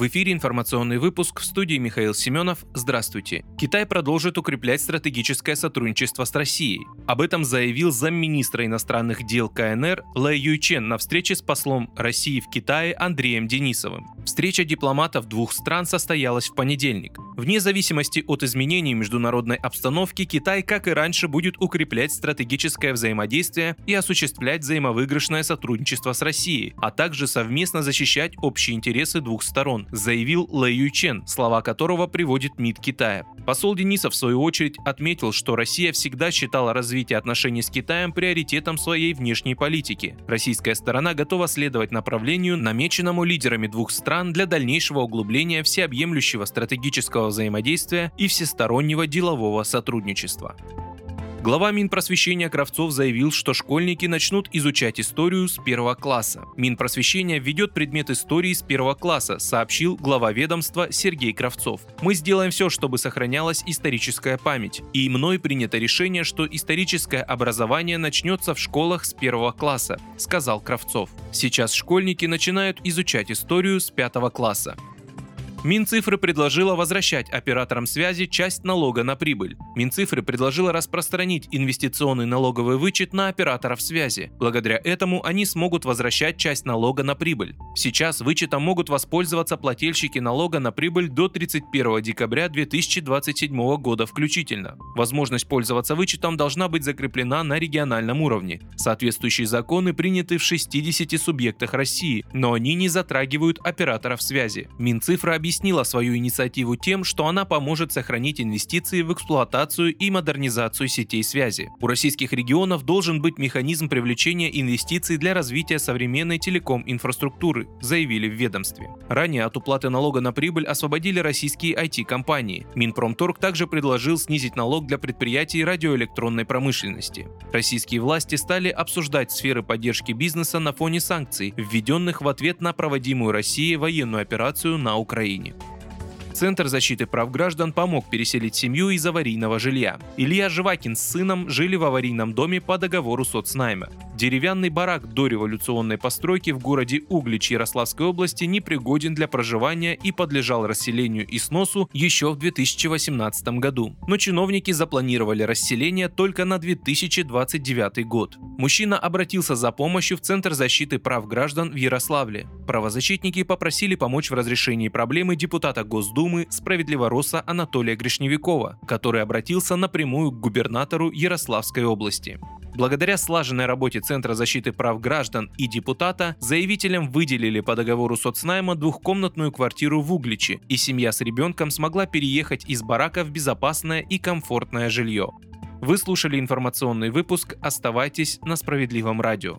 В эфире информационный выпуск в студии Михаил Семенов. Здравствуйте. Китай продолжит укреплять стратегическое сотрудничество с Россией. Об этом заявил замминистра иностранных дел КНР Лэ Юйчен на встрече с послом России в Китае Андреем Денисовым. Встреча дипломатов двух стран состоялась в понедельник. Вне зависимости от изменений международной обстановки, Китай, как и раньше, будет укреплять стратегическое взаимодействие и осуществлять взаимовыигрышное сотрудничество с Россией, а также совместно защищать общие интересы двух сторон, заявил Лэ Юйчен, слова которого приводит МИД Китая. Посол Денисов, в свою очередь, отметил, что Россия всегда считала развитие отношений с Китаем приоритетом своей внешней политики. Российская сторона готова следовать направлению, намеченному лидерами двух стран для дальнейшего углубления всеобъемлющего стратегического взаимодействия и всестороннего делового сотрудничества. Глава Минпросвещения Кравцов заявил, что школьники начнут изучать историю с первого класса. Минпросвещения введет предмет истории с первого класса, сообщил глава ведомства Сергей Кравцов. Мы сделаем все, чтобы сохранялась историческая память. И мной принято решение, что историческое образование начнется в школах с первого класса, сказал Кравцов. Сейчас школьники начинают изучать историю с пятого класса. Минцифры предложила возвращать операторам связи часть налога на прибыль. Минцифры предложила распространить инвестиционный налоговый вычет на операторов связи. Благодаря этому они смогут возвращать часть налога на прибыль. Сейчас вычетом могут воспользоваться плательщики налога на прибыль до 31 декабря 2027 года включительно. Возможность пользоваться вычетом должна быть закреплена на региональном уровне. Соответствующие законы приняты в 60 субъектах России, но они не затрагивают операторов связи. Минцифра объясняет, объяснила свою инициативу тем, что она поможет сохранить инвестиции в эксплуатацию и модернизацию сетей связи. У российских регионов должен быть механизм привлечения инвестиций для развития современной телеком-инфраструктуры, заявили в ведомстве. Ранее от уплаты налога на прибыль освободили российские IT-компании. Минпромторг также предложил снизить налог для предприятий радиоэлектронной промышленности. Российские власти стали обсуждать сферы поддержки бизнеса на фоне санкций, введенных в ответ на проводимую Россией военную операцию на Украине. Украине. Центр защиты прав граждан помог переселить семью из аварийного жилья. Илья Живакин с сыном жили в аварийном доме по договору соцнайма. Деревянный барак до революционной постройки в городе Углич Ярославской области непригоден для проживания и подлежал расселению и сносу еще в 2018 году. Но чиновники запланировали расселение только на 2029 год. Мужчина обратился за помощью в Центр защиты прав граждан в Ярославле. Правозащитники попросили помочь в разрешении проблемы депутата Госдумы справедливороса Анатолия Гришневикова, который обратился напрямую к губернатору Ярославской области. Благодаря слаженной работе Центра защиты прав граждан и депутата, заявителям выделили по договору соцнайма двухкомнатную квартиру в Угличе, и семья с ребенком смогла переехать из барака в безопасное и комфортное жилье. Вы слушали информационный выпуск «Оставайтесь на справедливом радио».